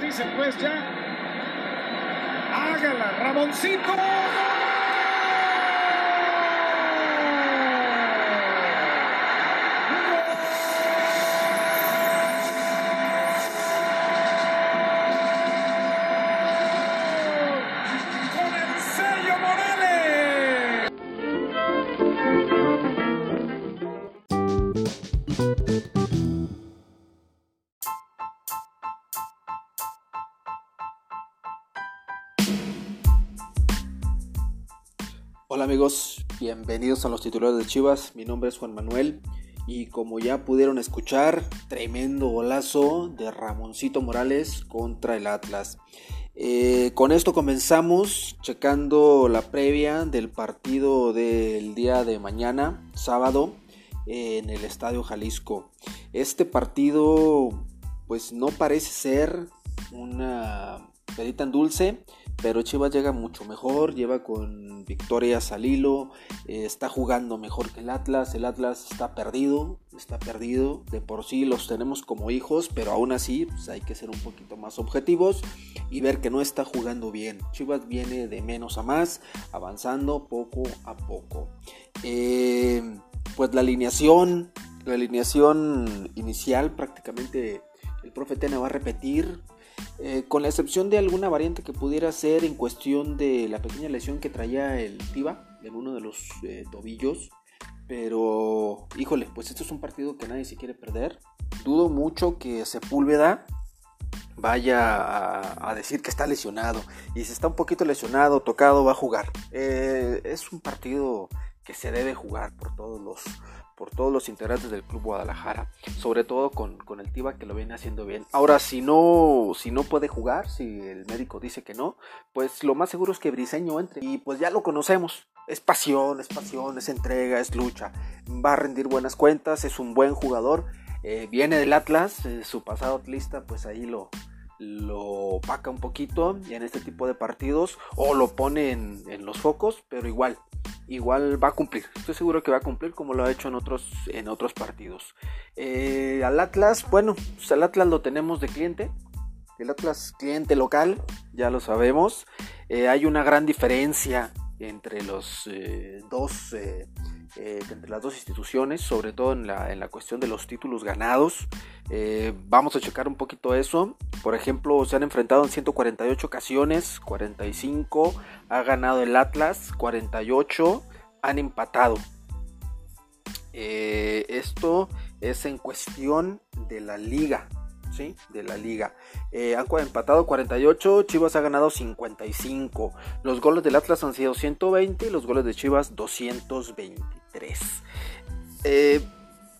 Dice pues ya, hágala, Ramoncito. Amigos, bienvenidos a los titulares de Chivas. Mi nombre es Juan Manuel y como ya pudieron escuchar, tremendo golazo de Ramoncito Morales contra el Atlas. Eh, con esto comenzamos checando la previa del partido del día de mañana, sábado, en el Estadio Jalisco. Este partido pues no parece ser una perita en dulce, pero Chivas llega mucho mejor, lleva con victorias al hilo, eh, está jugando mejor que el Atlas, el Atlas está perdido, está perdido, de por sí los tenemos como hijos, pero aún así pues, hay que ser un poquito más objetivos y ver que no está jugando bien. Chivas viene de menos a más, avanzando poco a poco. Eh, pues la alineación, la alineación inicial prácticamente el profe Tena va a repetir eh, con la excepción de alguna variante que pudiera ser en cuestión de la pequeña lesión que traía el Tiva en uno de los eh, tobillos. Pero, híjole, pues esto es un partido que nadie se quiere perder. Dudo mucho que Sepúlveda vaya a, a decir que está lesionado. Y si está un poquito lesionado, tocado, va a jugar. Eh, es un partido que se debe jugar por todos los por todos los integrantes del Club Guadalajara, sobre todo con, con, el Tiva que lo viene haciendo bien. Ahora, si no, si no puede jugar, si el médico dice que no, pues lo más seguro es que Briseño entre. Y pues ya lo conocemos. Es pasión, es pasión, es entrega, es lucha. Va a rendir buenas cuentas, es un buen jugador. Eh, viene del Atlas, eh, su pasado atlista, pues ahí lo, lo opaca un poquito en este tipo de partidos o lo pone en, los focos, pero igual, igual va a cumplir. Estoy seguro que va a cumplir como lo ha hecho en otros, en otros partidos. Eh, al Atlas, bueno, pues al Atlas lo tenemos de cliente. El Atlas cliente local, ya lo sabemos. Eh, hay una gran diferencia entre los eh, dos. Eh, entre las dos instituciones, sobre todo en la, en la cuestión de los títulos ganados. vamos a checar un poquito eso. Por ejemplo, se han enfrentado en 148 ocasiones, 45 ha ganado el Atlas, 48 han empatado. Eh, esto es en cuestión de la liga, ¿sí? De la liga. Eh, han empatado 48, Chivas ha ganado 55. Los goles del Atlas han sido 120 y los goles de Chivas 223. Eh,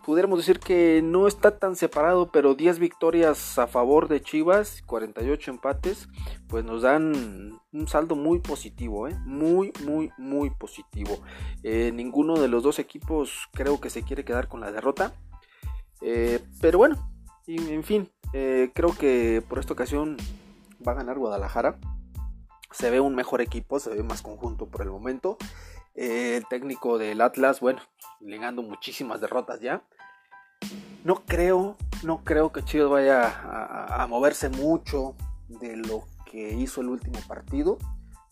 pudiéramos decir que no está tan separado, pero 10 victorias a favor de Chivas, 48 empates, pues nos dan un saldo muy positivo, ¿eh? muy, muy, muy positivo. Eh, ninguno de los dos equipos creo que se quiere quedar con la derrota, eh, pero bueno, en fin, eh, creo que por esta ocasión va a ganar Guadalajara. Se ve un mejor equipo, se ve más conjunto por el momento. Eh, el técnico del Atlas, bueno, ligando muchísimas derrotas ya. No creo, no creo que Chivas vaya a, a, moverse mucho de lo que hizo el último partido.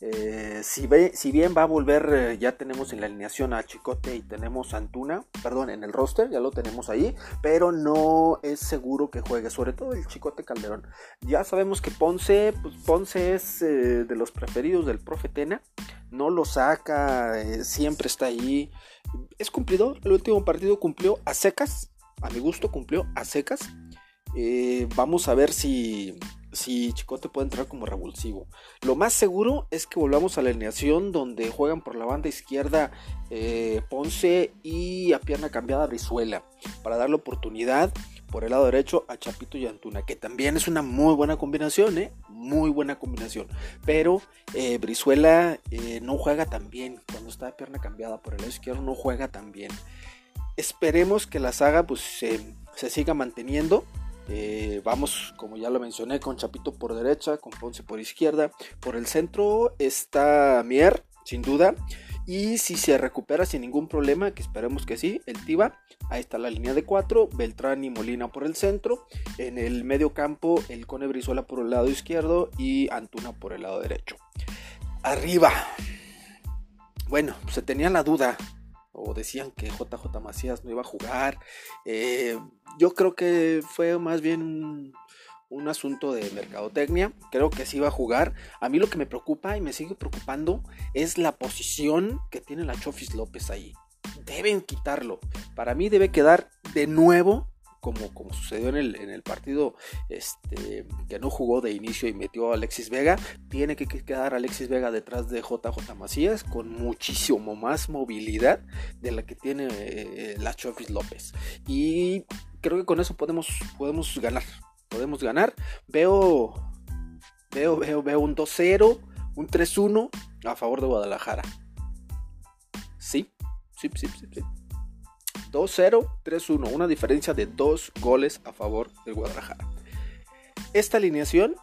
Eh, si, ve, si, bien va a volver, eh, ya tenemos en la alineación a Chicote y tenemos a Antuna, perdón, en el roster, ya lo tenemos ahí, pero no es seguro que juegue, sobre todo el Chicote Calderón. Ya sabemos que Ponce, pues Ponce es eh, de los preferidos del profe Tena, no lo saca, siempre está ahí. Es cumplidor, el último partido cumplió a secas, a mi gusto cumplió a secas. Vamos a ver si, si Chicote puede entrar como revulsivo. Lo más seguro es que volvamos a la alineación donde juegan por la banda izquierda eh, Ponce y a pierna cambiada Brizuela para darle oportunidad por el lado derecho a Chapito y Antuna, que también es una muy buena combinación, ¿eh? muy buena combinación. Pero eh, Brizuela eh, no juega tan bien cuando está de pierna cambiada por el lado izquierdo, no juega tan bien. Esperemos que la saga pues, se siga manteniendo Eh, vamos, como ya lo mencioné, con Chapito por derecha, con Ponce por izquierda. Por el centro está Mier, sin duda. Y si se recupera sin ningún problema, que esperemos que sí, el Tiba, ahí está la línea de 4, Beltrán y Molina por el centro. En el medio campo, el Cone Brizuela por el lado izquierdo y Antuna por el lado derecho. Arriba. Bueno, se tenía la duda o decían que JJ Macías no iba a jugar. Eh, yo creo que fue más bien un, asunto de mercadotecnia. Creo que sí iba a jugar. A mí lo que me preocupa y me sigue preocupando es la posición que tiene la Chofis López ahí. Deben quitarlo. Para mí debe quedar de nuevo como, como sucedió en el, en el partido este, que no jugó de inicio y metió a Alexis Vega, tiene que quedar Alexis Vega detrás de JJ Macías con muchísimo más movilidad de la que tiene eh, la Chofis López. Y creo que con eso podemos, podemos ganar. Podemos ganar. Veo, veo, veo, veo un 2-0, un 3-1 a favor de Guadalajara. Sí, sí, sí, sí. sí. 2-0, 3-1, una diferencia de dos goles a favor del Guadalajara. Esta alineación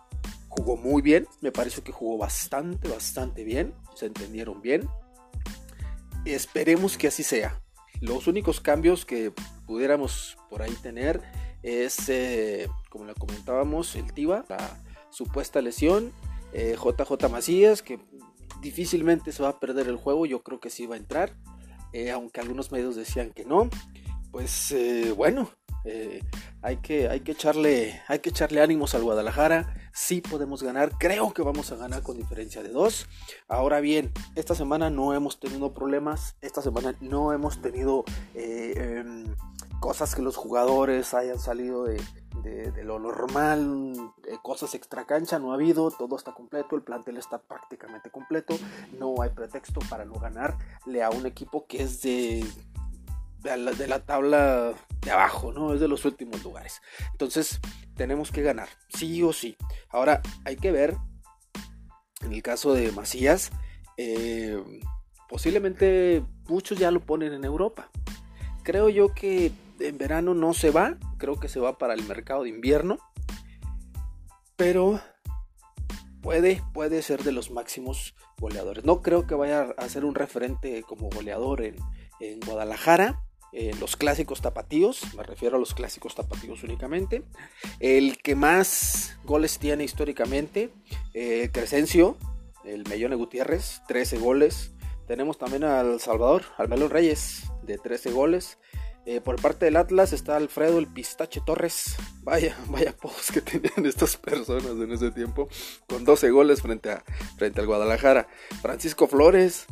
jugó muy bien, me parece que jugó bastante, bastante bien, se entendieron bien. Esperemos que así sea. Los únicos cambios que pudiéramos por ahí tener es, eh, como le comentábamos, el Tiva, la supuesta lesión, JJ eh, Macías, que difícilmente se va a perder el juego, yo creo que sí va a entrar. Eh, aunque algunos medios decían que no, pues eh, bueno, eh, hay, que, hay, que echarle, hay que echarle ánimos al Guadalajara. Sí podemos ganar, creo que vamos a ganar con diferencia de dos. Ahora bien, esta semana no hemos tenido problemas, esta semana no hemos tenido em, cosas que los jugadores hayan salido de, de, lo normal, cosas extra cancha no ha habido, todo está completo, el plantel está prácticamente completo, no hay pretexto para no ganarle a un equipo que es de, de, la, tabla de abajo, ¿no? Es de los últimos lugares. Entonces, tenemos que ganar, sí o sí. Ahora, hay que ver, en el caso de Macías, eh, posiblemente muchos ya lo ponen en Europa. Creo yo que en verano no se va, creo que se va para el mercado de invierno, pero puede, puede ser de los máximos goleadores. No creo que vaya a ser un referente como goleador en, Guadalajara, en los clásicos tapatíos, me refiero a los clásicos tapatíos únicamente. El que más goles tiene históricamente, eh, Crescencio, el Mellone Gutiérrez, 13 goles. Tenemos también al Salvador, al Melón Reyes, de 13 goles. Eh, por parte del Atlas está Alfredo el Pistache Torres. Vaya, vaya post que tenían estas personas en ese tiempo. Con 12 goles frente, a, frente al Guadalajara. Francisco Flores,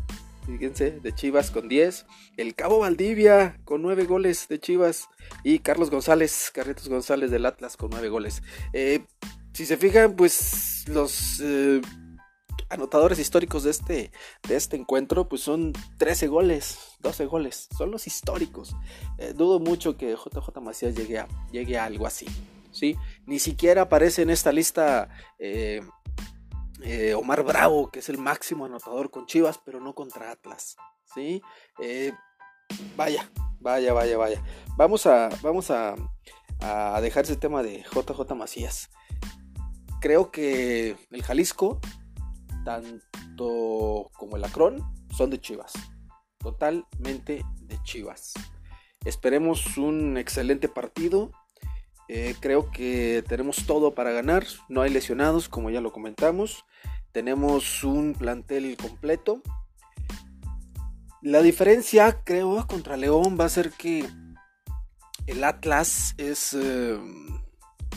fíjense, de Chivas con 10. El Cabo Valdivia con 9 goles de Chivas. Y Carlos González, Carritos González del Atlas con 9 goles. Eh, si se fijan, pues los... Eh, anotadores históricos de este, de este encuentro, pues son 13 goles, 12 goles, son los históricos. Eh, dudo mucho que JJ Macías llegue a, llegue a algo así, ¿sí? Ni siquiera aparece en esta lista eh, eh, Omar Bravo, que es el máximo anotador con Chivas, pero no contra Atlas, ¿sí? vaya, vaya, vaya, vaya. Vamos a, vamos a, a dejar ese tema de JJ Macías. Creo que el Jalisco tanto como el Acron, son de Chivas. Totalmente de Chivas. Esperemos un excelente partido. Eh, creo que tenemos todo para ganar. No hay lesionados, como ya lo comentamos. Tenemos un plantel completo. La diferencia, creo, contra León va a ser que el Atlas es... Eh,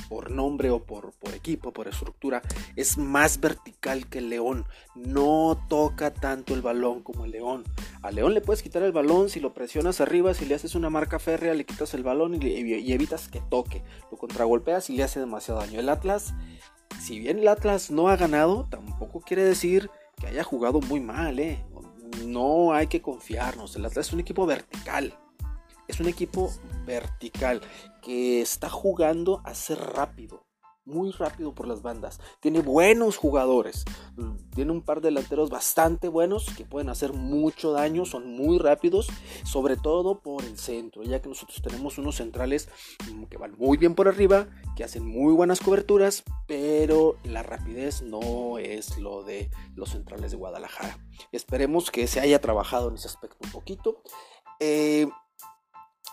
por nombre o por, por equipo, por estructura, es más vertical que el León. No toca tanto el balón como el León. Al León le puedes quitar el balón si lo presionas arriba, si le haces una marca férrea, le quitas el balón y, evitas que toque. Lo contragolpeas y le hace demasiado daño. El Atlas, si bien el Atlas no ha ganado, tampoco quiere decir que haya jugado muy mal, ¿eh? No hay que confiarnos. El Atlas es un equipo vertical. Es un equipo vertical que está jugando a ser rápido. muy rápido por las bandas. Tiene buenos jugadores. Tiene un par de delanteros bastante buenos que pueden hacer mucho daño, son muy rápidos, sobre todo por el centro, ya que nosotros tenemos unos centrales mm, que van muy bien por arriba, que hacen muy buenas coberturas, pero la rapidez no es lo de los centrales de Guadalajara. Esperemos que se haya trabajado en ese aspecto un poquito. Eh,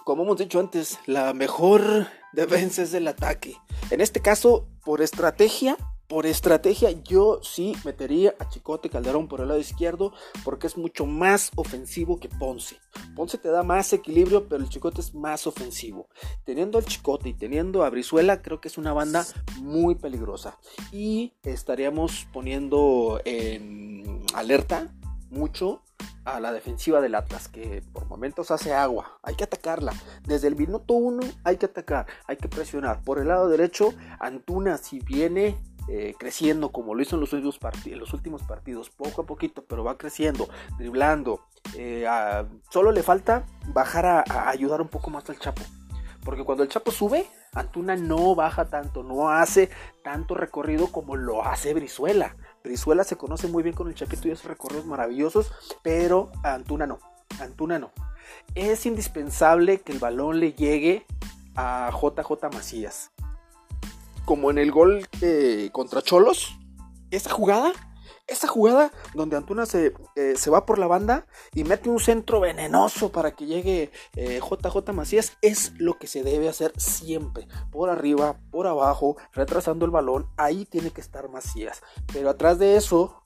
como hemos dicho antes, la mejor defensa es el ataque. En este caso, por estrategia, por estrategia, yo sí metería a Chicote Calderón por el lado izquierdo porque es mucho más ofensivo que Ponce. Ponce te da más equilibrio, pero el Chicote es más ofensivo. Teniendo al Chicote y teniendo a Brizuela, creo que es una banda muy peligrosa. Y estaríamos poniendo en alerta mucho a la defensiva del Atlas, que por momentos hace agua. Hay que atacarla. Desde el minuto uno hay que atacar, hay que presionar. Por el lado derecho, Antuna, si viene eh, creciendo como lo hizo en los, últimos partidos, poco a poquito, pero va creciendo, driblando. Eh, solo le falta bajar a ayudar un poco más al Chapo. Porque cuando el Chapo sube, Antuna no baja tanto, no hace tanto recorrido como lo hace Brizuela. Brizuela se conoce muy bien con el Chapito y hace recorridos maravillosos, pero Antuna no. Antuna no. Es indispensable que el balón le llegue a JJ Macías. Como en el gol eh, contra Cholos, esa jugada esa jugada donde Antuna se, eh, se, va por la banda y mete un centro venenoso para que llegue JJ eh, Macías es lo que se debe hacer siempre. Por arriba, por abajo, retrasando el balón. Ahí tiene que estar Macías. Pero atrás de eso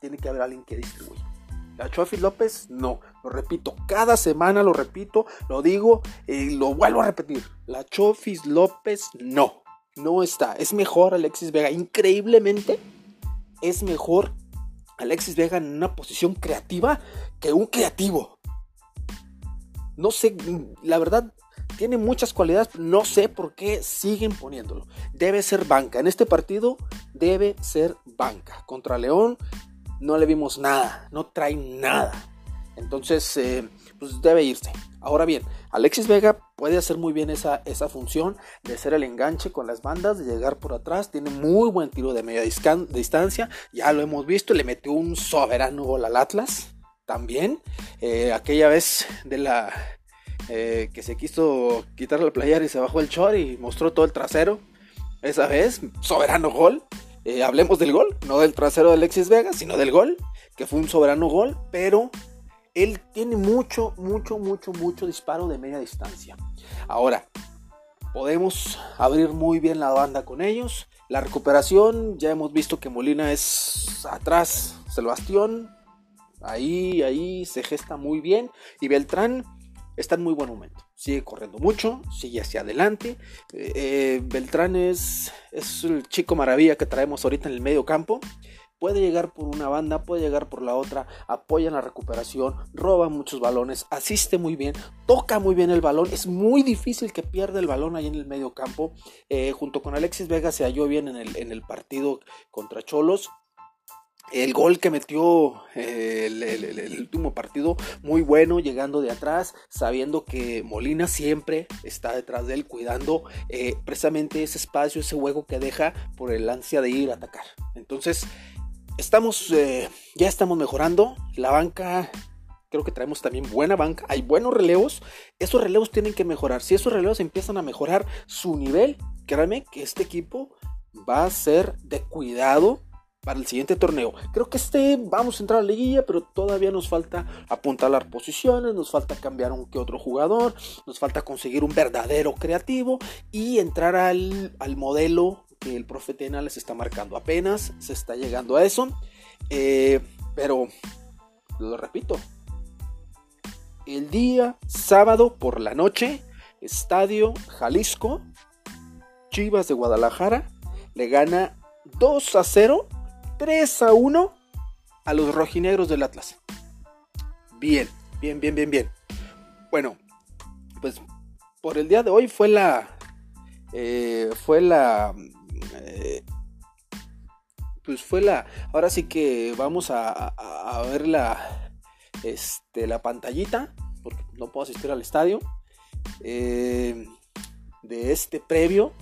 tiene que haber alguien que distribuya. La Chofis López, no. Lo repito, cada semana lo repito, lo digo y lo vuelvo a repetir. La Chofis López, no. No está. Es mejor Alexis Vega. Increíblemente es mejor Alexis Vega en una posición creativa que un creativo. No sé, la verdad, tiene muchas cualidades, no sé por qué siguen poniéndolo. Debe ser banca. En este partido debe ser banca. Contra León no le vimos nada, no trae nada. Entonces, eh, pues debe irse. Ahora bien, Alexis Vega puede hacer muy bien esa, esa función de ser el enganche con las bandas, de llegar por atrás. Tiene muy buen tiro de media distancia. Ya lo hemos visto, le metió un soberano gol al Atlas también. Eh, aquella vez de la eh, que se quiso quitar la playera y se bajó el chor y mostró todo el trasero. Esa vez, soberano gol. Eh, hablemos del gol, no del trasero de Alexis Vega, sino del gol, que fue un soberano gol, pero él tiene mucho, mucho, mucho, mucho disparo de media distancia. Ahora, podemos abrir muy bien la banda con ellos. La recuperación, ya hemos visto que Molina es atrás, Sebastián. Ahí, ahí se gesta muy bien. Y Beltrán está en muy buen momento. Sigue corriendo mucho, sigue hacia adelante. Eh, eh, Beltrán es, es el chico maravilla que traemos ahorita en el medio campo puede llegar por una banda, puede llegar por la otra, apoya en la recuperación, roba muchos balones, asiste muy bien, toca muy bien el balón, es muy difícil que pierda el balón ahí en el medio campo. Eh, junto con Alexis Vega se halló bien en el, en el partido contra Cholos. El gol que metió eh, el, último partido, muy bueno, llegando de atrás, sabiendo que Molina siempre está detrás de él, cuidando eh, precisamente ese espacio, ese hueco que deja por el ansia de ir a atacar. Entonces, estamos, eh, ya estamos mejorando. La banca, creo que traemos también buena banca. Hay buenos relevos. Esos relevos tienen que mejorar. Si esos relevos empiezan a mejorar su nivel, créanme que este equipo va a ser de cuidado para el siguiente torneo. Creo que este vamos a entrar a la liguilla, pero todavía nos falta apuntar las posiciones, nos falta cambiar un que otro jugador, nos falta conseguir un verdadero creativo y entrar al, al modelo que el profe Tena les está marcando. Apenas se está llegando a eso. Eh, pero, lo repito, el día sábado por la noche, Estadio Jalisco, Chivas de Guadalajara le gana 2 a 0, 3 a 1 a los rojinegros del Atlas. Bien, bien, bien, bien, bien. Bueno, pues por el día de hoy fue la... Eh, fue la pues fue la. Ahora sí que vamos a, ver la, este, la pantallita, porque no puedo asistir al estadio, eh, de este previo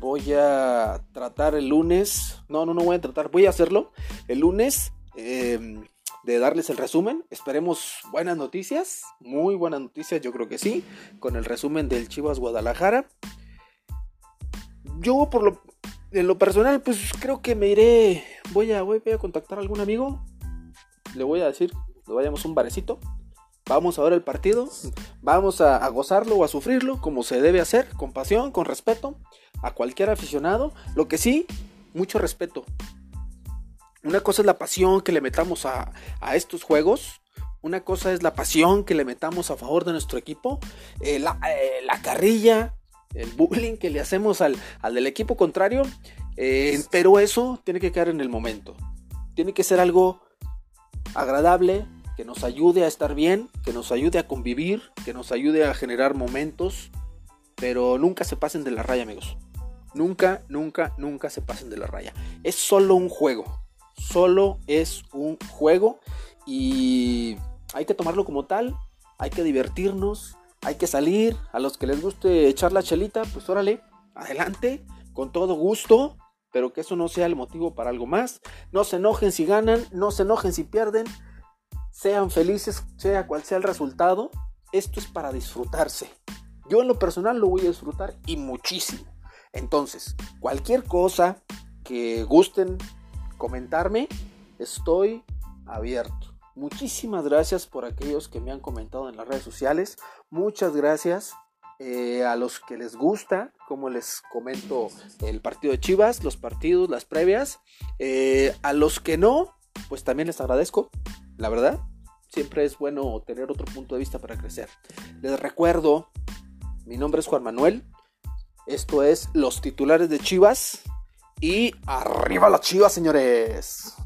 voy a tratar el lunes, no, no, no voy a tratar, voy a hacerlo el lunes em, de darles el resumen. Esperemos buenas noticias, muy buenas noticias, yo creo que sí, con el resumen del Chivas Guadalajara. Yo por lo, en lo personal, pues creo que me iré, voy a, voy a contactar a algún amigo, le voy a decir, le vayamos a un barecito Vamos a ver el partido, vamos a, gozarlo o a sufrirlo como se debe hacer, con pasión, con respeto a cualquier aficionado. Lo que sí, mucho respeto. Una cosa es la pasión que le metamos a, estos juegos. Una cosa es la pasión que le metamos a favor de nuestro equipo. Eh, eh, la, carrilla, el bullying que le hacemos al, del equipo contrario. Eh, pero eso tiene que quedar en el momento. Tiene que ser algo agradable, que nos ayude a estar bien, que nos ayude a convivir, que nos ayude a generar momentos, pero nunca se pasen de la raya, amigos. Nunca, nunca, nunca se pasen de la raya. Es solo un juego. Solo es un juego y hay que tomarlo como tal. Hay que divertirnos, hay que salir. A los que les guste echar la chelita, pues órale, adelante, con todo gusto. Pero que eso no sea el motivo para algo más. No se enojen si ganan, no se enojen si pierden sean felices, sea cual sea el resultado, esto es para disfrutarse. Yo en lo personal lo voy a disfrutar y muchísimo. Entonces, cualquier cosa que gusten comentarme, estoy abierto. Muchísimas gracias por aquellos que me han comentado en las redes sociales. Muchas gracias eh, a los que les gusta, como les comento, el partido de Chivas, los partidos, las previas. Eh, a los que no, pues también les agradezco la verdad, siempre es bueno tener otro punto de vista para crecer. Les recuerdo, mi nombre es Juan Manuel, esto es Los titulares de Chivas y arriba las Chivas, señores.